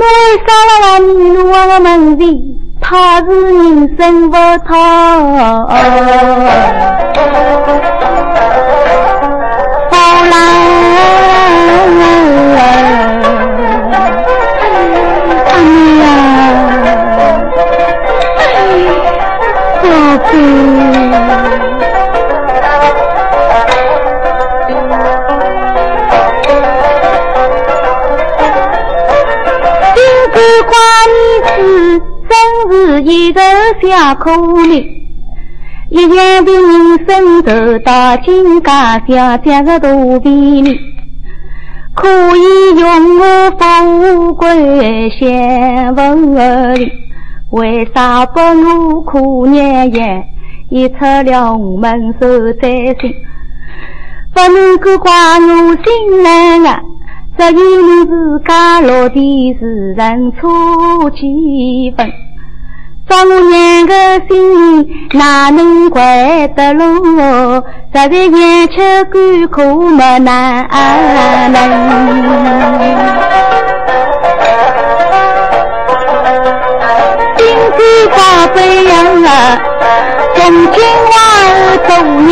我杀了你，我门前，他是人生不讨。后是。一头小可怜，一样的人生走到今家小家个肚皮里，可以用我富贵享福利，为啥不我苦娘样，一出了门受灾星，不能够怪我心难啊！只有你自家落地是人错几分。少年个心哪能怪得落？实在眼吃干苦没难能。金戈宝贝呀，从今往后做人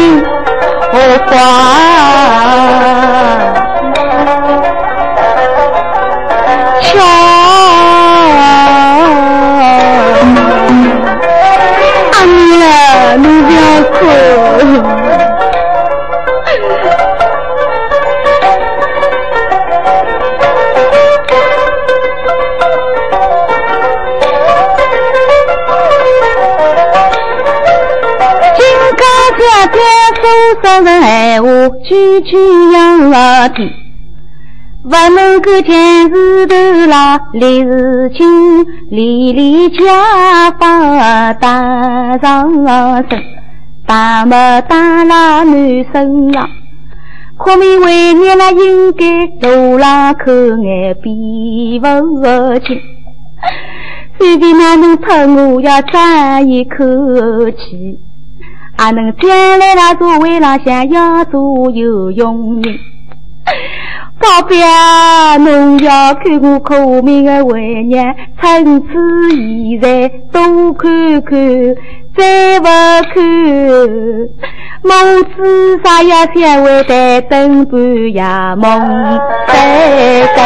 刚家家手上的闲话，句句养老的。不能够见日头啦，立日清，里里家法打上身，打么打啦男生啦，可命为娘啦应该多啦口眼闭不清，随便哪能怕我要喘一口气，还能将来那做为了想要做游泳人。宝贝啊，侬要看我可命的为娘，趁此现在多看看，再不看，梦子啥呀？想会待等半夜梦，再等。